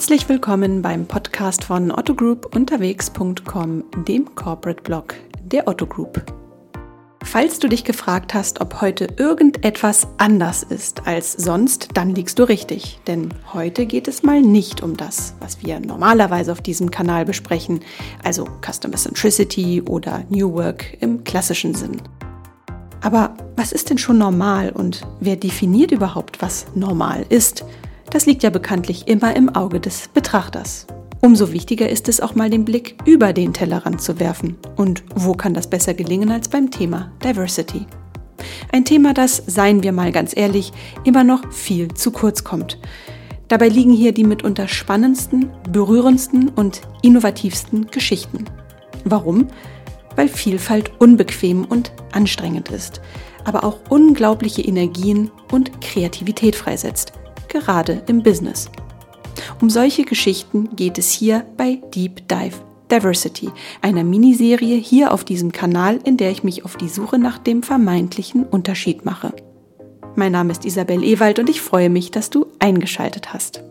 Herzlich willkommen beim Podcast von Otto Group unterwegs.com, dem Corporate Blog der Otto Group. Falls du dich gefragt hast, ob heute irgendetwas anders ist als sonst, dann liegst du richtig. Denn heute geht es mal nicht um das, was wir normalerweise auf diesem Kanal besprechen, also Customer Centricity oder New Work im klassischen Sinn. Aber was ist denn schon normal und wer definiert überhaupt, was normal ist? Das liegt ja bekanntlich immer im Auge des Betrachters. Umso wichtiger ist es auch mal den Blick über den Tellerrand zu werfen. Und wo kann das besser gelingen als beim Thema Diversity? Ein Thema, das, seien wir mal ganz ehrlich, immer noch viel zu kurz kommt. Dabei liegen hier die mitunter spannendsten, berührendsten und innovativsten Geschichten. Warum? Weil Vielfalt unbequem und anstrengend ist, aber auch unglaubliche Energien und Kreativität freisetzt gerade im Business. Um solche Geschichten geht es hier bei Deep Dive Diversity, einer Miniserie hier auf diesem Kanal, in der ich mich auf die Suche nach dem vermeintlichen Unterschied mache. Mein Name ist Isabel Ewald und ich freue mich, dass du eingeschaltet hast.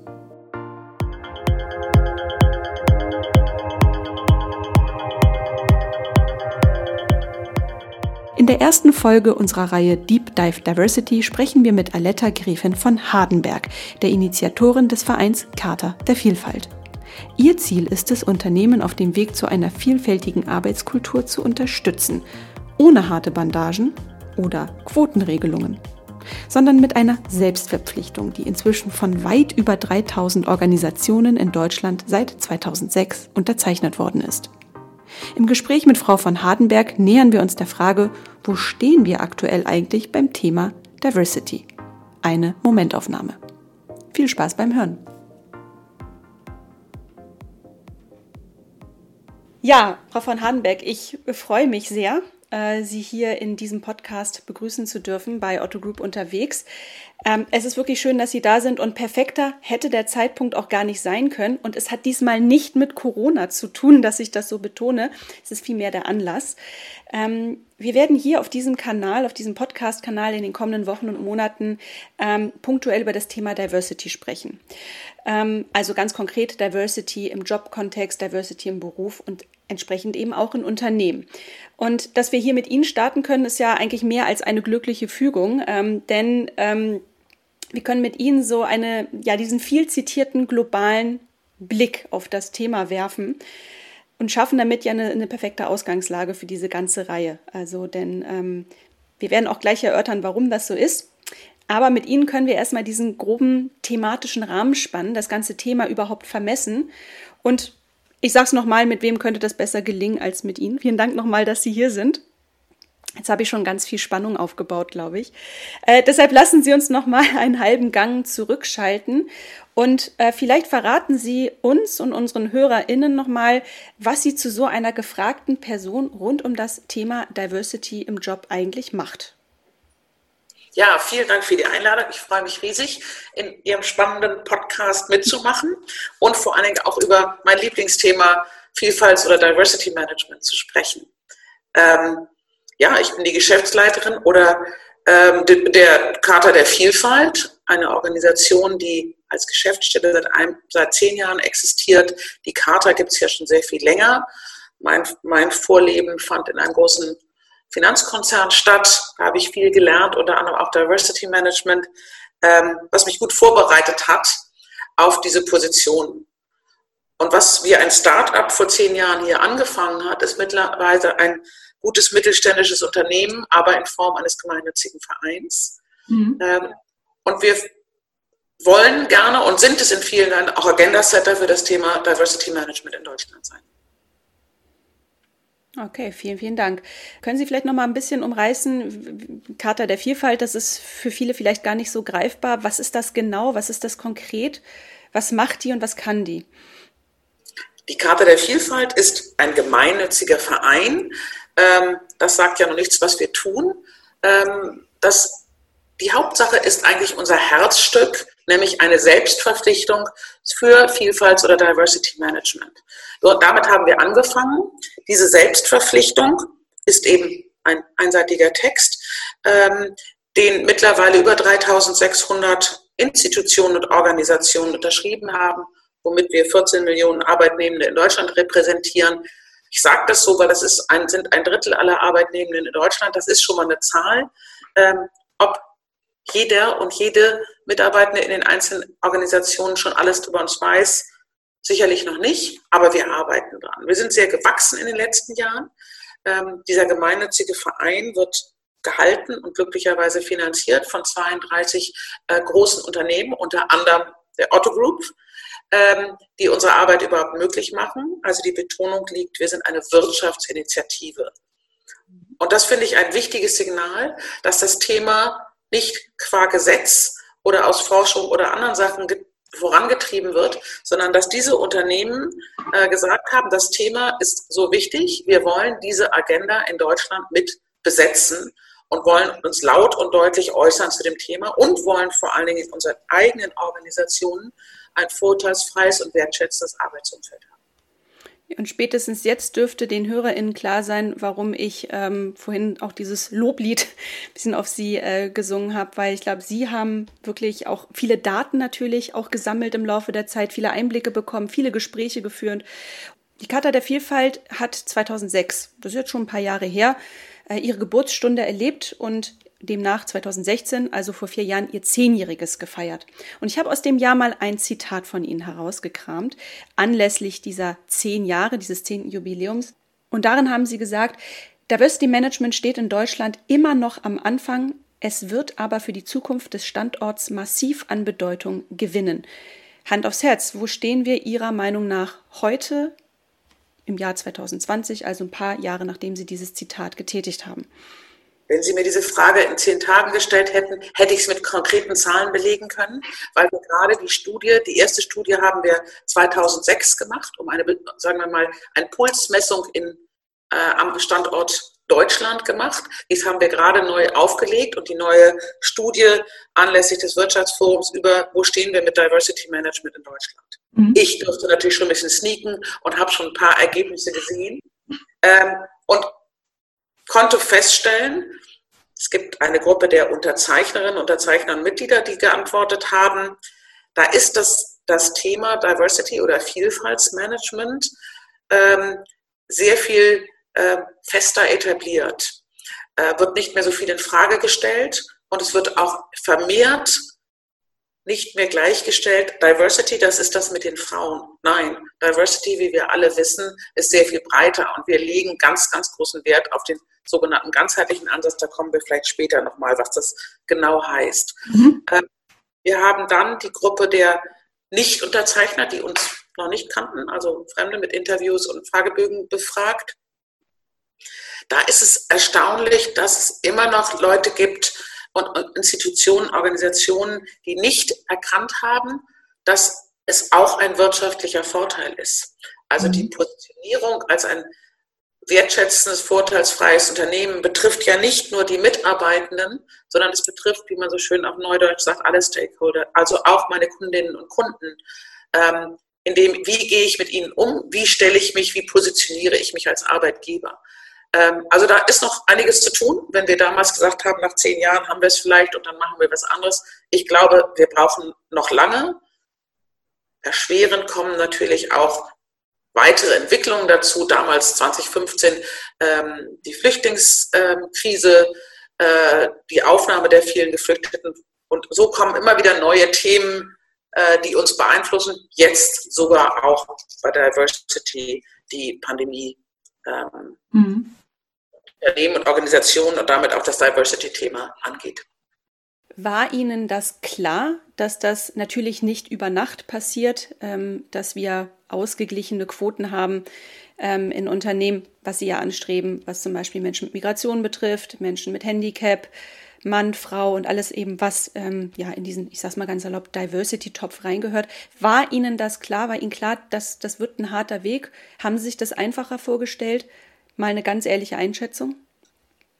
Der ersten Folge unserer Reihe Deep Dive Diversity sprechen wir mit Aletta Gräfin von Hardenberg, der Initiatorin des Vereins Charta der Vielfalt. Ihr Ziel ist es, Unternehmen auf dem Weg zu einer vielfältigen Arbeitskultur zu unterstützen, ohne harte Bandagen oder Quotenregelungen, sondern mit einer Selbstverpflichtung, die inzwischen von weit über 3000 Organisationen in Deutschland seit 2006 unterzeichnet worden ist. Im Gespräch mit Frau von Hardenberg nähern wir uns der Frage, wo stehen wir aktuell eigentlich beim Thema Diversity? Eine Momentaufnahme. Viel Spaß beim Hören. Ja, Frau von Hardenberg, ich freue mich sehr, äh, Sie hier in diesem Podcast begrüßen zu dürfen bei Otto Group unterwegs. Ähm, es ist wirklich schön, dass Sie da sind und perfekter hätte der Zeitpunkt auch gar nicht sein können. Und es hat diesmal nicht mit Corona zu tun, dass ich das so betone. Es ist vielmehr der Anlass. Ähm, wir werden hier auf diesem Kanal, auf diesem Podcast-Kanal in den kommenden Wochen und Monaten ähm, punktuell über das Thema Diversity sprechen. Ähm, also ganz konkret Diversity im Jobkontext, Diversity im Beruf und entsprechend eben auch in Unternehmen. Und dass wir hier mit Ihnen starten können, ist ja eigentlich mehr als eine glückliche Fügung, ähm, denn ähm, wir können mit Ihnen so eine, ja, diesen viel zitierten globalen Blick auf das Thema werfen und schaffen damit ja eine, eine perfekte Ausgangslage für diese ganze Reihe. Also, denn ähm, wir werden auch gleich erörtern, warum das so ist. Aber mit Ihnen können wir erstmal diesen groben thematischen Rahmen spannen, das ganze Thema überhaupt vermessen und ich sage es nochmal, mit wem könnte das besser gelingen als mit Ihnen? Vielen Dank nochmal, dass Sie hier sind. Jetzt habe ich schon ganz viel Spannung aufgebaut, glaube ich. Äh, deshalb lassen Sie uns nochmal einen halben Gang zurückschalten und äh, vielleicht verraten Sie uns und unseren HörerInnen nochmal, was Sie zu so einer gefragten Person rund um das Thema Diversity im Job eigentlich macht. Ja, vielen Dank für die Einladung. Ich freue mich riesig, in Ihrem spannenden Podcast mitzumachen und vor allen Dingen auch über mein Lieblingsthema Vielfalt oder Diversity Management zu sprechen. Ähm, ja, ich bin die Geschäftsleiterin oder ähm, der Charta der Vielfalt, eine Organisation, die als Geschäftsstelle seit, ein, seit zehn Jahren existiert. Die Charta gibt es ja schon sehr viel länger. Mein, mein Vorleben fand in einem großen Finanzkonzern statt. Da habe ich viel gelernt, unter anderem auch Diversity Management, ähm, was mich gut vorbereitet hat auf diese Position. Und was wie ein Start-up vor zehn Jahren hier angefangen hat, ist mittlerweile ein gutes mittelständisches Unternehmen, aber in Form eines gemeinnützigen Vereins. Mhm. Ähm, und wir wollen gerne und sind es in vielen Ländern auch Agenda-Setter für das Thema Diversity Management in Deutschland sein. Okay, vielen, vielen Dank. Können Sie vielleicht noch mal ein bisschen umreißen? Charta der Vielfalt, das ist für viele vielleicht gar nicht so greifbar. Was ist das genau? Was ist das konkret? Was macht die und was kann die? Die Charta der Vielfalt ist ein gemeinnütziger Verein. Ähm, das sagt ja noch nichts, was wir tun. Ähm, das, die Hauptsache ist eigentlich unser Herzstück, nämlich eine Selbstverpflichtung für Vielfalt oder Diversity Management. So, damit haben wir angefangen. Diese Selbstverpflichtung ist eben ein einseitiger Text, ähm, den mittlerweile über 3600 Institutionen und Organisationen unterschrieben haben womit wir 14 Millionen Arbeitnehmende in Deutschland repräsentieren. Ich sage das so, weil das ist ein, sind ein Drittel aller Arbeitnehmenden in Deutschland. Das ist schon mal eine Zahl. Ähm, ob jeder und jede Mitarbeitende in den einzelnen Organisationen schon alles über uns weiß, sicherlich noch nicht, aber wir arbeiten dran. Wir sind sehr gewachsen in den letzten Jahren. Ähm, dieser gemeinnützige Verein wird gehalten und glücklicherweise finanziert von 32 äh, großen Unternehmen, unter anderem der Otto Group, ähm, die unsere Arbeit überhaupt möglich machen. Also die Betonung liegt, wir sind eine Wirtschaftsinitiative. Und das finde ich ein wichtiges Signal, dass das Thema nicht qua Gesetz oder aus Forschung oder anderen Sachen vorangetrieben wird, sondern dass diese Unternehmen äh, gesagt haben, das Thema ist so wichtig, wir wollen diese Agenda in Deutschland mit besetzen und wollen uns laut und deutlich äußern zu dem Thema und wollen vor allen Dingen in unseren eigenen Organisationen ein vorteilsfreies und wertschätzendes Arbeitsumfeld haben. Und spätestens jetzt dürfte den HörerInnen klar sein, warum ich ähm, vorhin auch dieses Loblied ein bisschen auf Sie äh, gesungen habe, weil ich glaube, Sie haben wirklich auch viele Daten natürlich auch gesammelt im Laufe der Zeit, viele Einblicke bekommen, viele Gespräche geführt. Die Charta der Vielfalt hat 2006, das ist jetzt schon ein paar Jahre her, äh, ihre Geburtsstunde erlebt und demnach 2016, also vor vier Jahren, ihr Zehnjähriges gefeiert. Und ich habe aus dem Jahr mal ein Zitat von Ihnen herausgekramt, anlässlich dieser zehn Jahre, dieses zehnten Jubiläums. Und darin haben Sie gesagt, Diversity Management steht in Deutschland immer noch am Anfang, es wird aber für die Zukunft des Standorts massiv an Bedeutung gewinnen. Hand aufs Herz, wo stehen wir Ihrer Meinung nach heute im Jahr 2020, also ein paar Jahre nachdem Sie dieses Zitat getätigt haben? Wenn Sie mir diese Frage in zehn Tagen gestellt hätten, hätte ich es mit konkreten Zahlen belegen können, weil wir gerade die Studie, die erste Studie haben wir 2006 gemacht, um eine, sagen wir mal, eine Pulsmessung in, äh, am Standort Deutschland gemacht. Dies haben wir gerade neu aufgelegt und die neue Studie anlässlich des Wirtschaftsforums über, wo stehen wir mit Diversity Management in Deutschland. Mhm. Ich durfte natürlich schon ein bisschen sneaken und habe schon ein paar Ergebnisse gesehen. Ähm, und konnte feststellen, es gibt eine Gruppe der Unterzeichnerinnen, Unterzeichner und Mitglieder, die geantwortet haben. Da ist das, das Thema Diversity oder Vielfaltsmanagement ähm, sehr viel äh, fester etabliert. Äh, wird nicht mehr so viel in Frage gestellt und es wird auch vermehrt nicht mehr gleichgestellt. Diversity, das ist das mit den Frauen. Nein, Diversity, wie wir alle wissen, ist sehr viel breiter und wir legen ganz, ganz großen Wert auf den sogenannten ganzheitlichen Ansatz. Da kommen wir vielleicht später nochmal, was das genau heißt. Mhm. Ähm, wir haben dann die Gruppe der Nicht-Unterzeichner, die uns noch nicht kannten, also Fremde mit Interviews und Fragebögen befragt. Da ist es erstaunlich, dass es immer noch Leute gibt, und Institutionen, Organisationen, die nicht erkannt haben, dass es auch ein wirtschaftlicher Vorteil ist. Also die mhm. Positionierung als ein wertschätzendes, vorteilsfreies Unternehmen betrifft ja nicht nur die Mitarbeitenden, sondern es betrifft, wie man so schön auf Neudeutsch sagt, alle Stakeholder, also auch meine Kundinnen und Kunden. Ähm, in dem, wie gehe ich mit ihnen um, wie stelle ich mich, wie positioniere ich mich als Arbeitgeber. Ähm, also da ist noch einiges zu tun. Wenn wir damals gesagt haben, nach zehn Jahren haben wir es vielleicht und dann machen wir was anderes. Ich glaube, wir brauchen noch lange. Erschwerend kommen natürlich auch weitere Entwicklungen dazu. Damals 2015 ähm, die Flüchtlingskrise, äh, die Aufnahme der vielen Geflüchteten. Und so kommen immer wieder neue Themen, äh, die uns beeinflussen. Jetzt sogar auch bei Diversity, die Pandemie. Ähm, mhm. Unternehmen und Organisationen und damit auch das Diversity-Thema angeht. War Ihnen das klar, dass das natürlich nicht über Nacht passiert, ähm, dass wir ausgeglichene Quoten haben ähm, in Unternehmen, was Sie ja anstreben, was zum Beispiel Menschen mit Migration betrifft, Menschen mit Handicap, Mann, Frau und alles eben, was ähm, ja in diesen, ich sag's mal ganz erlaubt, Diversity-Topf reingehört. War Ihnen das klar? War Ihnen klar, dass das wird ein harter Weg? Haben Sie sich das einfacher vorgestellt? Mal eine ganz ehrliche Einschätzung?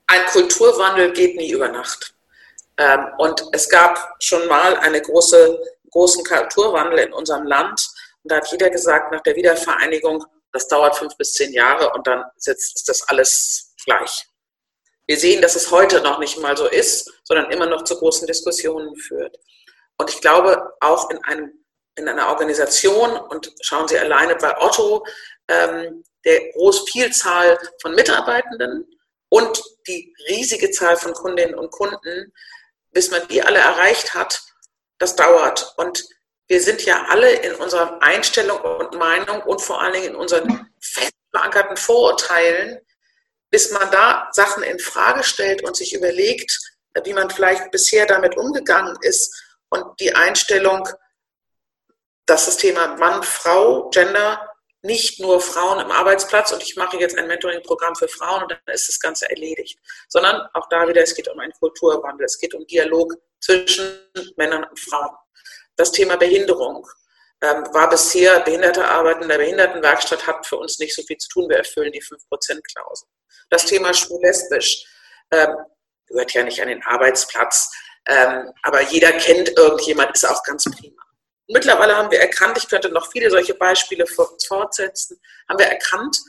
Ein Kulturwandel geht nie über Nacht. Ähm, und es gab schon mal einen große, großen Kulturwandel in unserem Land. Und da hat jeder gesagt, nach der Wiedervereinigung, das dauert fünf bis zehn Jahre und dann ist das alles gleich. Wir sehen, dass es heute noch nicht mal so ist, sondern immer noch zu großen Diskussionen führt. Und ich glaube, auch in einem in einer Organisation und schauen Sie alleine bei Otto, ähm, der große Vielzahl von Mitarbeitenden und die riesige Zahl von Kundinnen und Kunden, bis man die alle erreicht hat, das dauert. Und wir sind ja alle in unserer Einstellung und Meinung und vor allen Dingen in unseren fest verankerten Vorurteilen, bis man da Sachen in Frage stellt und sich überlegt, wie man vielleicht bisher damit umgegangen ist und die Einstellung, dass das Thema Mann, Frau, Gender nicht nur Frauen im Arbeitsplatz und ich mache jetzt ein Mentoring-Programm für Frauen und dann ist das Ganze erledigt, sondern auch da wieder, es geht um einen Kulturwandel, es geht um Dialog zwischen Männern und Frauen. Das Thema Behinderung ähm, war bisher, Behinderte arbeiten in der Behindertenwerkstatt hat für uns nicht so viel zu tun, wir erfüllen die 5%-Klausel. Das Thema schwul-lesbisch ähm, gehört ja nicht an den Arbeitsplatz, ähm, aber jeder kennt irgendjemand, ist auch ganz prima. Mittlerweile haben wir erkannt, ich könnte noch viele solche Beispiele fortsetzen, haben wir erkannt,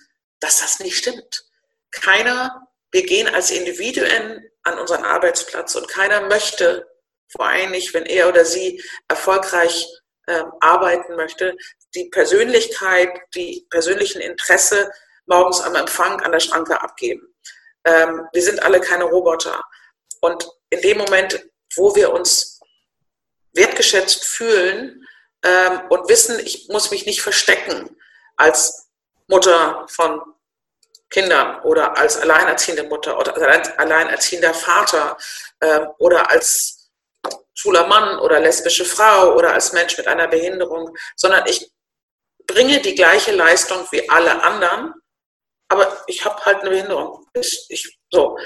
dass das nicht stimmt. Keiner, wir gehen als Individuen an unseren Arbeitsplatz und keiner möchte, vor allem nicht, wenn er oder sie erfolgreich ähm, arbeiten möchte, die Persönlichkeit, die persönlichen Interesse morgens am Empfang an der Schranke abgeben. Ähm, wir sind alle keine Roboter. Und in dem Moment, wo wir uns wertgeschätzt fühlen, ähm, und wissen, ich muss mich nicht verstecken als Mutter von Kindern oder als alleinerziehende Mutter oder als alleinerziehender Vater ähm, oder als schwuler Mann oder lesbische Frau oder als Mensch mit einer Behinderung, sondern ich bringe die gleiche Leistung wie alle anderen, aber ich habe halt eine Behinderung. Ich, ich, so.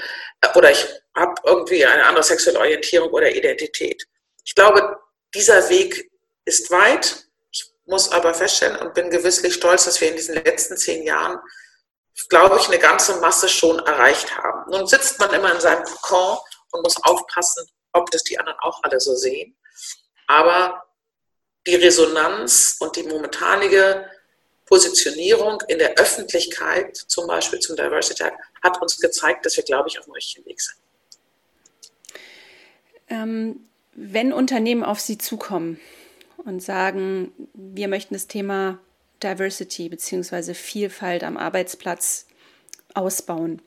Oder ich habe irgendwie eine andere sexuelle Orientierung oder Identität. Ich glaube, dieser Weg ist weit. Ich muss aber feststellen und bin gewisslich stolz, dass wir in diesen letzten zehn Jahren, glaube ich, eine ganze Masse schon erreicht haben. Nun sitzt man immer in seinem Kokon und muss aufpassen, ob das die anderen auch alle so sehen. Aber die Resonanz und die momentanige Positionierung in der Öffentlichkeit, zum Beispiel zum Diversity Tag, hat uns gezeigt, dass wir, glaube ich, auf dem richtigen Weg sind. Ähm, wenn Unternehmen auf Sie zukommen, und sagen, wir möchten das Thema Diversity bzw. Vielfalt am Arbeitsplatz ausbauen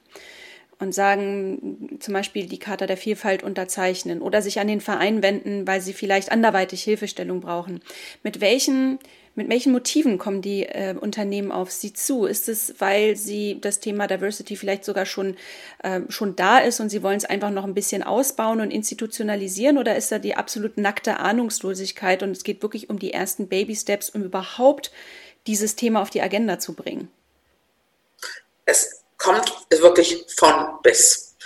und sagen zum Beispiel die Charta der Vielfalt unterzeichnen oder sich an den Verein wenden, weil sie vielleicht anderweitig Hilfestellung brauchen. Mit welchen mit welchen Motiven kommen die äh, Unternehmen auf Sie zu? Ist es, weil Sie das Thema Diversity vielleicht sogar schon, äh, schon da ist und Sie wollen es einfach noch ein bisschen ausbauen und institutionalisieren? Oder ist da die absolut nackte Ahnungslosigkeit und es geht wirklich um die ersten Baby-Steps, um überhaupt dieses Thema auf die Agenda zu bringen? Es kommt wirklich von bis.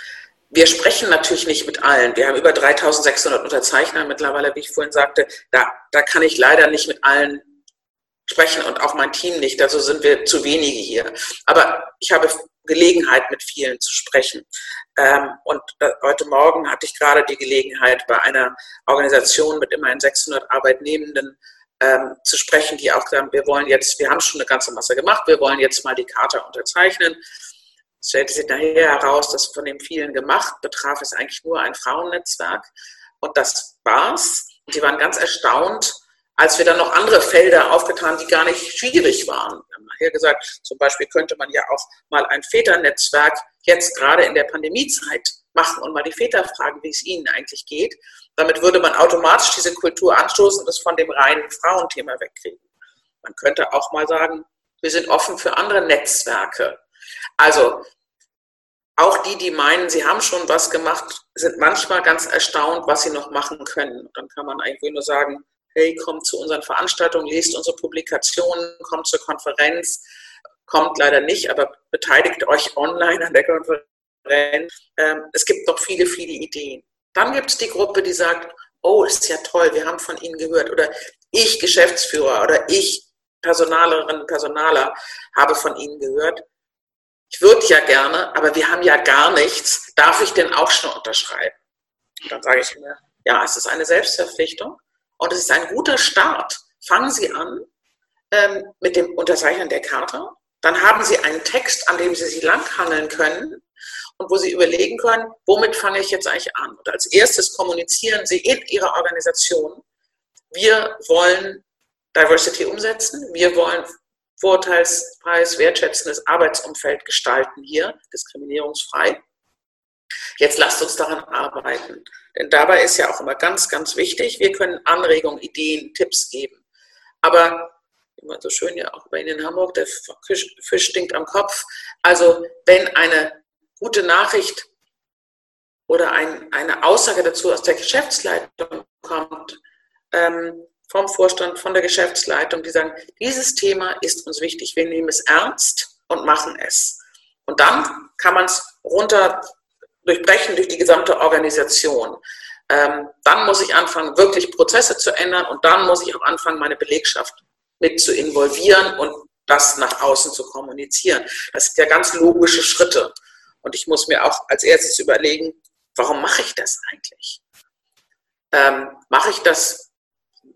Wir sprechen natürlich nicht mit allen. Wir haben über 3600 Unterzeichner mittlerweile, wie ich vorhin sagte. Da, da kann ich leider nicht mit allen sprechen und auch mein Team nicht. Also sind wir zu wenige hier. Aber ich habe Gelegenheit, mit vielen zu sprechen. Ähm, und heute Morgen hatte ich gerade die Gelegenheit, bei einer Organisation mit immerhin 600 Arbeitnehmenden ähm, zu sprechen, die auch sagen, wir wollen jetzt, wir haben schon eine ganze Masse gemacht, wir wollen jetzt mal die Charta unterzeichnen. Es stellte sich nachher heraus, dass von den vielen gemacht betraf es eigentlich nur ein Frauennetzwerk. Und das war's. Die waren ganz erstaunt, als wir dann noch andere Felder aufgetan, die gar nicht schwierig waren. Wir haben nachher gesagt, zum Beispiel könnte man ja auch mal ein Väternetzwerk jetzt gerade in der Pandemiezeit machen und mal die Väter fragen, wie es ihnen eigentlich geht. Damit würde man automatisch diese Kultur anstoßen und es von dem reinen Frauenthema wegkriegen. Man könnte auch mal sagen, wir sind offen für andere Netzwerke. Also auch die, die meinen, sie haben schon was gemacht, sind manchmal ganz erstaunt, was sie noch machen können. dann kann man eigentlich nur sagen, hey, kommt zu unseren Veranstaltungen, lest unsere Publikationen, kommt zur Konferenz, kommt leider nicht, aber beteiligt euch online an der Konferenz. Ähm, es gibt noch viele, viele Ideen. Dann gibt es die Gruppe, die sagt, oh, ist ja toll, wir haben von Ihnen gehört. Oder ich, Geschäftsführer, oder ich, Personalerin, Personaler, habe von Ihnen gehört. Ich würde ja gerne, aber wir haben ja gar nichts. Darf ich denn auch schon unterschreiben? Und dann sage ich mir, ja, es ist eine Selbstverpflichtung. Und es ist ein guter Start. Fangen Sie an ähm, mit dem Unterzeichnen der Karte. Dann haben Sie einen Text, an dem Sie sich langhangeln können und wo Sie überlegen können, womit fange ich jetzt eigentlich an? Und als erstes kommunizieren Sie in Ihrer Organisation, wir wollen Diversity umsetzen. Wir wollen vorteilsfreies, wertschätzendes Arbeitsumfeld gestalten hier, diskriminierungsfrei. Jetzt lasst uns daran arbeiten. Denn dabei ist ja auch immer ganz, ganz wichtig, wir können Anregungen, Ideen, Tipps geben. Aber immer so schön ja auch bei Ihnen in Hamburg, der Fisch stinkt am Kopf. Also wenn eine gute Nachricht oder ein, eine Aussage dazu aus der Geschäftsleitung kommt, ähm, vom Vorstand, von der Geschäftsleitung, die sagen, dieses Thema ist uns wichtig, wir nehmen es ernst und machen es. Und dann kann man es runter durchbrechen durch die gesamte Organisation. Ähm, dann muss ich anfangen, wirklich Prozesse zu ändern und dann muss ich auch anfangen, meine Belegschaft mit zu involvieren und das nach außen zu kommunizieren. Das sind ja ganz logische Schritte. Und ich muss mir auch als erstes überlegen, warum mache ich das eigentlich? Ähm, mache ich das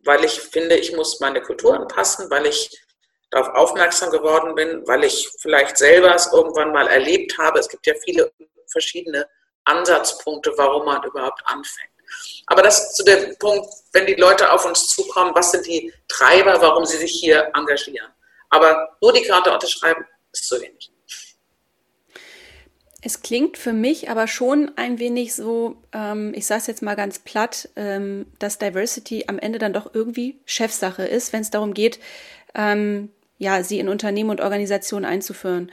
weil ich finde, ich muss meine Kultur anpassen, weil ich darauf aufmerksam geworden bin, weil ich vielleicht selber es irgendwann mal erlebt habe. Es gibt ja viele verschiedene Ansatzpunkte, warum man überhaupt anfängt. Aber das zu dem Punkt, wenn die Leute auf uns zukommen, was sind die Treiber, warum sie sich hier engagieren. Aber nur die Karte unterschreiben ist zu wenig. Es klingt für mich aber schon ein wenig so, ähm, ich sage es jetzt mal ganz platt, ähm, dass Diversity am Ende dann doch irgendwie Chefsache ist, wenn es darum geht, ähm, ja, sie in Unternehmen und Organisationen einzuführen.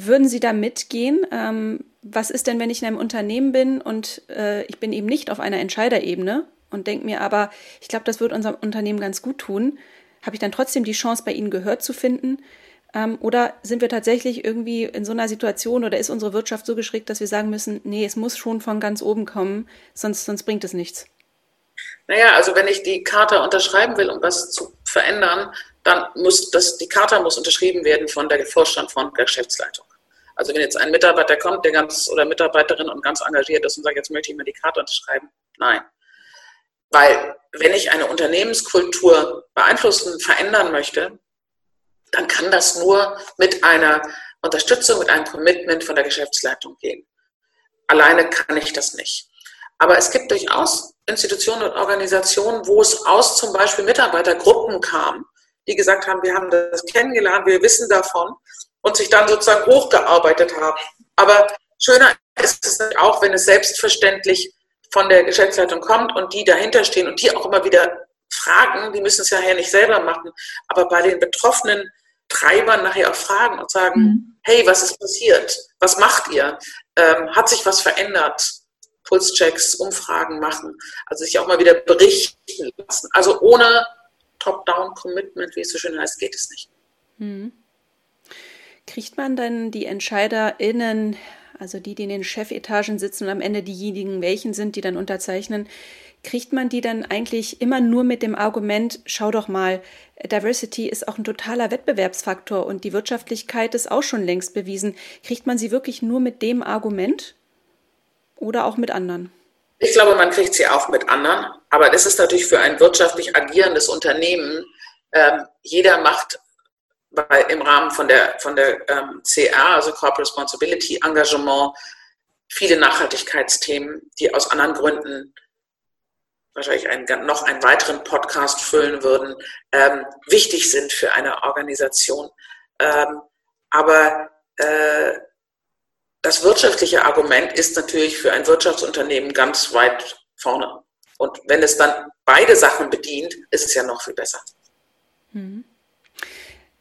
Würden Sie da mitgehen? Ähm, was ist denn, wenn ich in einem Unternehmen bin und äh, ich bin eben nicht auf einer Entscheiderebene und denke mir aber, ich glaube, das wird unserem Unternehmen ganz gut tun, habe ich dann trotzdem die Chance, bei Ihnen gehört zu finden? Ähm, oder sind wir tatsächlich irgendwie in so einer Situation oder ist unsere Wirtschaft so geschickt, dass wir sagen müssen, nee, es muss schon von ganz oben kommen, sonst, sonst bringt es nichts? Naja, also wenn ich die Charta unterschreiben will, um was zu verändern, dann muss das, die Charta muss unterschrieben werden von der Vorstand von der Geschäftsleitung. Also wenn jetzt ein Mitarbeiter kommt, der ganz oder Mitarbeiterin und ganz engagiert ist und sagt, jetzt möchte ich mal die Charta unterschreiben, nein. Weil wenn ich eine Unternehmenskultur beeinflussen, verändern möchte, dann kann das nur mit einer Unterstützung, mit einem Commitment von der Geschäftsleitung gehen. Alleine kann ich das nicht. Aber es gibt durchaus Institutionen und Organisationen, wo es aus zum Beispiel Mitarbeitergruppen kam, die gesagt haben, wir haben das kennengelernt, wir wissen davon und sich dann sozusagen hochgearbeitet haben. Aber schöner ist es auch, wenn es selbstverständlich von der Geschäftsleitung kommt und die dahinter stehen und die auch immer wieder fragen, die müssen es ja nicht selber machen, aber bei den betroffenen Treibern nachher auch fragen und sagen, mhm. hey, was ist passiert? Was macht ihr? Ähm, hat sich was verändert? Pulschecks, Umfragen machen, also sich auch mal wieder berichten lassen. Also ohne Top-Down-Commitment, wie es so schön heißt, geht es nicht. Mhm. Kriegt man dann die EntscheiderInnen, also die, die in den Chefetagen sitzen und am Ende diejenigen, welchen sind, die dann unterzeichnen, kriegt man die dann eigentlich immer nur mit dem Argument, schau doch mal, Diversity ist auch ein totaler Wettbewerbsfaktor und die Wirtschaftlichkeit ist auch schon längst bewiesen. Kriegt man sie wirklich nur mit dem Argument oder auch mit anderen? Ich glaube, man kriegt sie auch mit anderen, aber das ist natürlich für ein wirtschaftlich agierendes Unternehmen. Ähm, jeder macht bei, im Rahmen von der, von der ähm, CR, also Corporate Responsibility Engagement, viele Nachhaltigkeitsthemen, die aus anderen Gründen wahrscheinlich einen, noch einen weiteren Podcast füllen würden, ähm, wichtig sind für eine Organisation. Ähm, aber äh, das wirtschaftliche Argument ist natürlich für ein Wirtschaftsunternehmen ganz weit vorne. Und wenn es dann beide Sachen bedient, ist es ja noch viel besser. Mhm.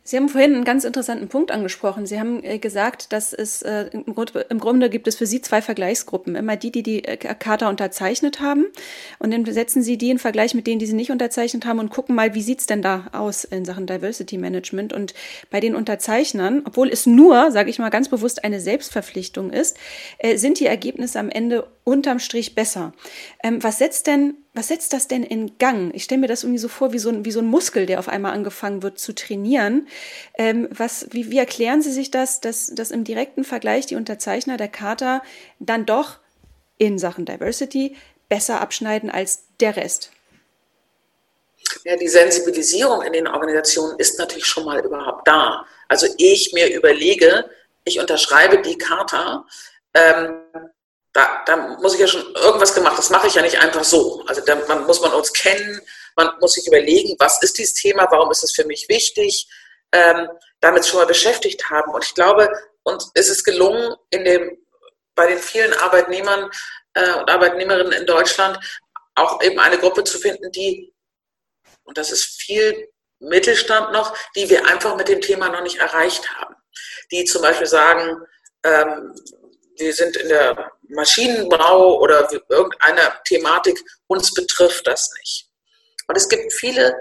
Sie haben vorhin einen ganz interessanten Punkt angesprochen. Sie haben äh, gesagt, dass es äh, im, Grunde, gibt es für Sie zwei Vergleichsgruppen. Immer die, die die äh, Charta unterzeichnet haben und dann setzen Sie die in Vergleich mit denen, die sie nicht unterzeichnet haben und gucken mal, wie sieht's denn da aus in Sachen Diversity Management. Und bei den Unterzeichnern, obwohl es nur, sage ich mal ganz bewusst, eine Selbstverpflichtung ist, sind die Ergebnisse am Ende unterm Strich besser. Ähm, was setzt denn was setzt das denn in Gang? Ich stelle mir das irgendwie so vor, wie so, ein, wie so ein Muskel, der auf einmal angefangen wird zu trainieren. Ähm, was, wie, wie erklären Sie sich das, dass, dass im direkten Vergleich die Unterzeichner der Charta dann doch in Sachen Diversity besser abschneiden als der Rest? Ja, die Sensibilisierung in den Organisationen ist natürlich schon mal überhaupt da. Also ich mir überlege, ich unterschreibe die Charta, ähm, da, da muss ich ja schon irgendwas gemacht. Das mache ich ja nicht einfach so. Also da man, muss man uns kennen, Man muss sich überlegen, was ist dieses Thema, warum ist es für mich wichtig, ähm, damit schon mal beschäftigt haben. Und ich glaube, uns ist es gelungen, in dem, bei den vielen Arbeitnehmern äh, und Arbeitnehmerinnen in Deutschland auch eben eine Gruppe zu finden, die, und das ist viel Mittelstand noch, die wir einfach mit dem Thema noch nicht erreicht haben. Die zum Beispiel sagen, ähm, wir sind in der Maschinenbau oder irgendeiner Thematik, uns betrifft das nicht. Und es gibt viele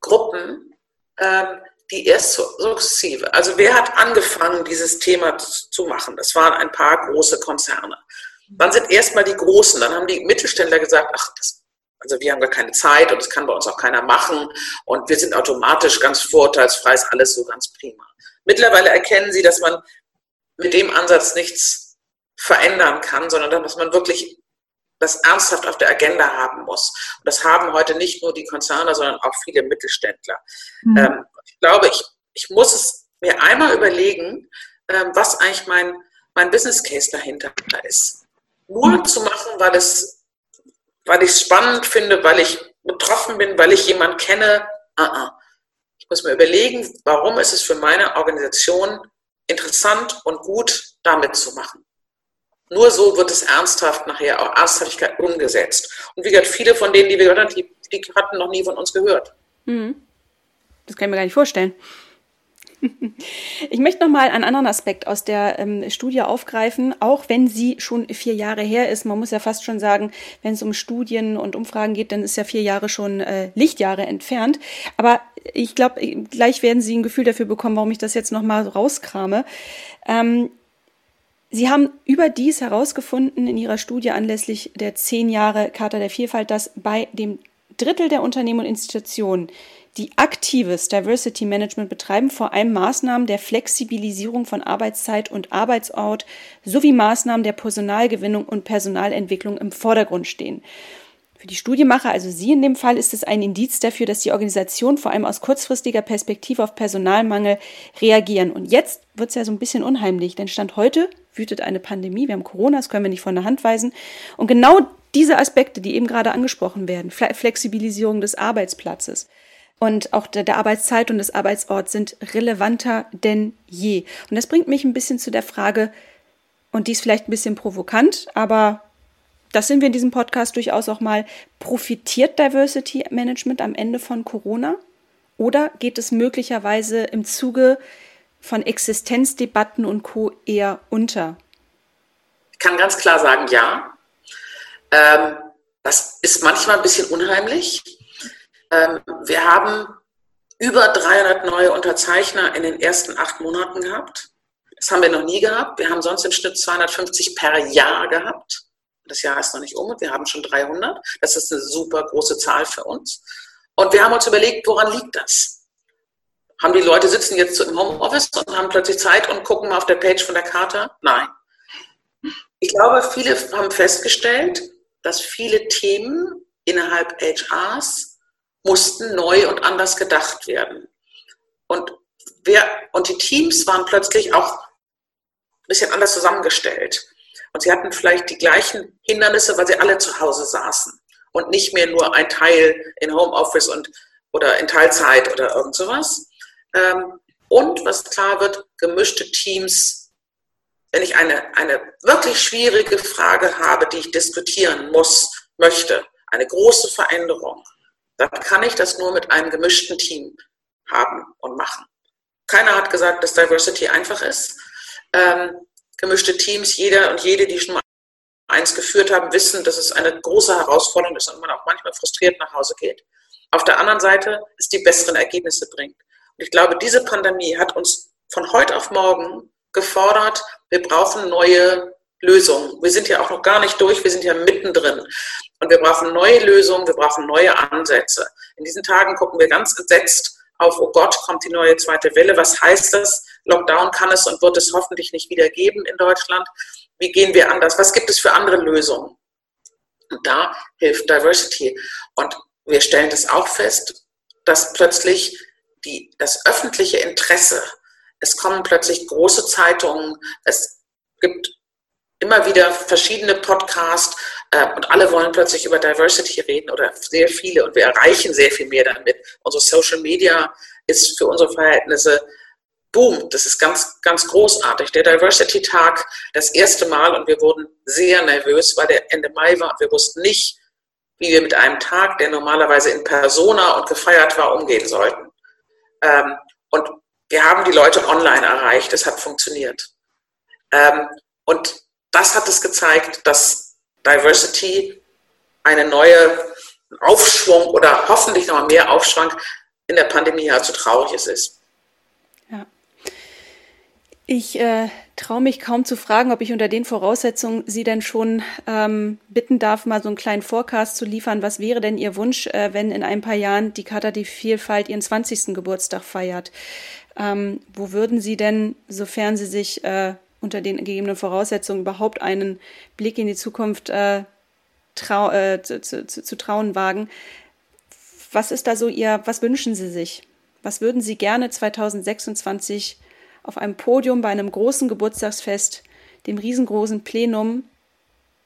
Gruppen, ähm, die erst sukzessive, also wer hat angefangen, dieses Thema zu machen? Das waren ein paar große Konzerne. Dann sind erstmal die Großen, dann haben die Mittelständler gesagt, ach, das, also wir haben gar keine Zeit und das kann bei uns auch keiner machen und wir sind automatisch ganz vorteilsfrei, ist alles so ganz prima. Mittlerweile erkennen sie, dass man mit dem Ansatz nichts verändern kann, sondern dass man wirklich das ernsthaft auf der Agenda haben muss. Und das haben heute nicht nur die Konzerne, sondern auch viele Mittelständler. Mhm. Ähm, ich glaube, ich, ich muss es mir einmal überlegen, ähm, was eigentlich mein, mein Business Case dahinter ist. Nur mhm. zu machen, weil es, weil ich es spannend finde, weil ich betroffen bin, weil ich jemanden kenne. Uh -uh. Ich muss mir überlegen, warum ist es für meine Organisation interessant und gut, damit zu machen. Nur so wird es ernsthaft nachher auch Ernsthaftigkeit umgesetzt. Und wie gesagt, viele von denen, die wir gehört haben, die, die hatten noch nie von uns gehört. Mhm. Das kann ich mir gar nicht vorstellen. Ich möchte noch mal einen anderen Aspekt aus der ähm, Studie aufgreifen, auch wenn sie schon vier Jahre her ist. Man muss ja fast schon sagen, wenn es um Studien und Umfragen geht, dann ist ja vier Jahre schon äh, Lichtjahre entfernt. Aber ich glaube, gleich werden Sie ein Gefühl dafür bekommen, warum ich das jetzt noch mal rauskrame. Ähm, Sie haben überdies herausgefunden in Ihrer Studie anlässlich der zehn Jahre Charta der Vielfalt, dass bei dem Drittel der Unternehmen und Institutionen, die aktives Diversity Management betreiben, vor allem Maßnahmen der Flexibilisierung von Arbeitszeit und Arbeitsort sowie Maßnahmen der Personalgewinnung und Personalentwicklung im Vordergrund stehen. Für die Studiemacher, also Sie in dem Fall, ist es ein Indiz dafür, dass die Organisation vor allem aus kurzfristiger Perspektive auf Personalmangel reagieren. Und jetzt wird es ja so ein bisschen unheimlich, denn Stand heute wütet eine Pandemie, wir haben Corona, das können wir nicht von der Hand weisen. Und genau diese Aspekte, die eben gerade angesprochen werden, Flexibilisierung des Arbeitsplatzes und auch der Arbeitszeit und des Arbeitsorts sind relevanter denn je. Und das bringt mich ein bisschen zu der Frage, und die ist vielleicht ein bisschen provokant, aber das sind wir in diesem Podcast durchaus auch mal, profitiert Diversity Management am Ende von Corona? Oder geht es möglicherweise im Zuge von Existenzdebatten und Co. eher unter? Ich kann ganz klar sagen, ja. Ähm, das ist manchmal ein bisschen unheimlich. Ähm, wir haben über 300 neue Unterzeichner in den ersten acht Monaten gehabt. Das haben wir noch nie gehabt. Wir haben sonst im Schnitt 250 per Jahr gehabt. Das Jahr ist noch nicht um und wir haben schon 300. Das ist eine super große Zahl für uns. Und wir haben uns überlegt, woran liegt das? Haben die Leute sitzen jetzt im Homeoffice und haben plötzlich Zeit und gucken mal auf der Page von der Karte? Nein. Ich glaube, viele haben festgestellt, dass viele Themen innerhalb HRs mussten neu und anders gedacht werden. Und, wer, und die Teams waren plötzlich auch ein bisschen anders zusammengestellt. Und sie hatten vielleicht die gleichen Hindernisse, weil sie alle zu Hause saßen und nicht mehr nur ein Teil in Homeoffice und oder in Teilzeit oder irgend sowas. Ähm, und was klar wird, gemischte Teams. Wenn ich eine, eine wirklich schwierige Frage habe, die ich diskutieren muss, möchte, eine große Veränderung, dann kann ich das nur mit einem gemischten Team haben und machen. Keiner hat gesagt, dass Diversity einfach ist. Gemischte Teams, jeder und jede, die schon mal eins geführt haben, wissen, dass es eine große Herausforderung ist und man auch manchmal frustriert nach Hause geht. Auf der anderen Seite es die besseren Ergebnisse bringt. Und ich glaube, diese Pandemie hat uns von heute auf morgen gefordert, wir brauchen neue Lösungen. Wir sind ja auch noch gar nicht durch, wir sind ja mittendrin. Und wir brauchen neue Lösungen, wir brauchen neue Ansätze. In diesen Tagen gucken wir ganz gesetzt auf, oh Gott, kommt die neue zweite Welle. Was heißt das? Lockdown kann es und wird es hoffentlich nicht wieder geben in Deutschland. Wie gehen wir anders? Was gibt es für andere Lösungen? Und da hilft Diversity. Und wir stellen das auch fest, dass plötzlich die, das öffentliche Interesse, es kommen plötzlich große Zeitungen, es gibt immer wieder verschiedene Podcasts, äh, und alle wollen plötzlich über Diversity reden oder sehr viele und wir erreichen sehr viel mehr damit. Unsere Social Media ist für unsere Verhältnisse Boom, das ist ganz, ganz großartig. Der Diversity-Tag, das erste Mal und wir wurden sehr nervös, weil der Ende Mai war wir wussten nicht, wie wir mit einem Tag, der normalerweise in Persona und gefeiert war, umgehen sollten. Ähm, und wir haben die Leute online erreicht, es hat funktioniert. Ähm, und das hat es gezeigt, dass Diversity eine neue Aufschwung oder hoffentlich noch mehr Aufschwung in der Pandemie hat, so traurig es ist. Ich äh, traue mich kaum zu fragen, ob ich unter den Voraussetzungen Sie denn schon ähm, bitten darf, mal so einen kleinen Forecast zu liefern. Was wäre denn Ihr Wunsch, äh, wenn in ein paar Jahren die Charta die Vielfalt ihren 20. Geburtstag feiert? Ähm, wo würden Sie denn, sofern Sie sich äh, unter den gegebenen Voraussetzungen überhaupt einen Blick in die Zukunft äh, trau äh, zu, zu, zu trauen wagen, was ist da so Ihr, was wünschen Sie sich? Was würden Sie gerne 2026 auf einem Podium bei einem großen Geburtstagsfest, dem riesengroßen Plenum,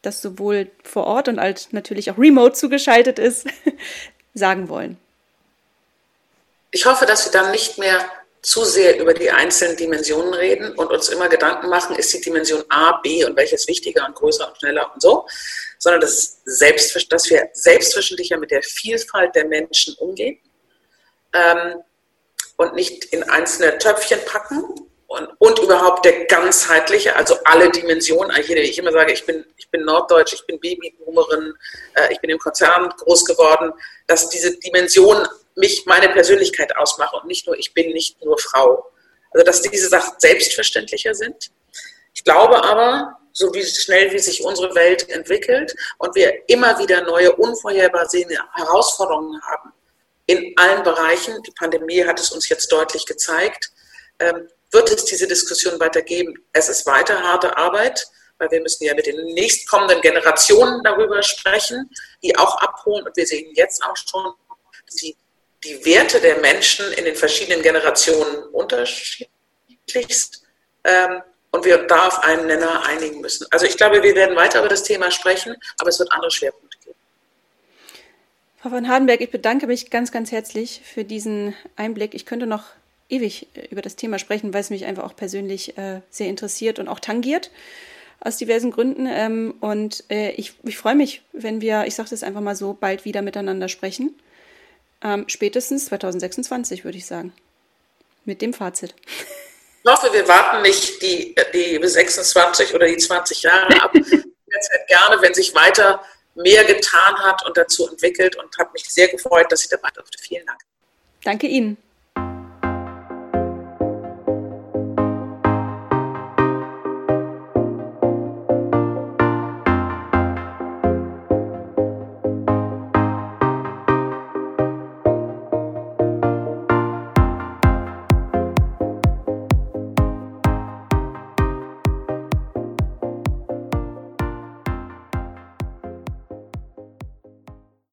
das sowohl vor Ort und als natürlich auch remote zugeschaltet ist, sagen wollen? Ich hoffe, dass wir dann nicht mehr zu sehr über die einzelnen Dimensionen reden und uns immer Gedanken machen, ist die Dimension A, B und welches wichtiger und größer und schneller und so, sondern dass, selbst, dass wir selbstverständlicher mit der Vielfalt der Menschen umgehen ähm, und nicht in einzelne Töpfchen packen und, und überhaupt der ganzheitliche, also alle Dimensionen, wie ich immer sage, ich bin, ich bin Norddeutsch, ich bin Babyboomerin, äh, ich bin im Konzern groß geworden, dass diese Dimensionen mich, meine Persönlichkeit ausmache und nicht nur, ich bin nicht nur Frau. Also, dass diese Sachen selbstverständlicher sind. Ich glaube aber, so wie schnell wie sich unsere Welt entwickelt und wir immer wieder neue, unvorhersehbare Herausforderungen haben in allen Bereichen, die Pandemie hat es uns jetzt deutlich gezeigt, ähm, wird es diese Diskussion weitergeben. Es ist weiter harte Arbeit, weil wir müssen ja mit den nächstkommenden Generationen darüber sprechen, die auch abholen. Und wir sehen jetzt auch schon, dass die die Werte der Menschen in den verschiedenen Generationen unterschiedlichst ähm, und wir da auf einen Nenner einigen müssen. Also ich glaube, wir werden weiter über das Thema sprechen, aber es wird andere Schwerpunkte geben. Frau von Hardenberg, ich bedanke mich ganz, ganz herzlich für diesen Einblick. Ich könnte noch ewig äh, über das Thema sprechen, weil es mich einfach auch persönlich äh, sehr interessiert und auch tangiert aus diversen Gründen. Ähm, und äh, ich, ich freue mich, wenn wir, ich sage das einfach mal so, bald wieder miteinander sprechen. Ähm, spätestens 2026, würde ich sagen. Mit dem Fazit. Ich hoffe, wir warten nicht die, die 26 oder die 20 Jahre ab. Derzeit gerne, wenn sich weiter mehr getan hat und dazu entwickelt und habe mich sehr gefreut, dass ich dabei durfte. Vielen Dank. Danke Ihnen.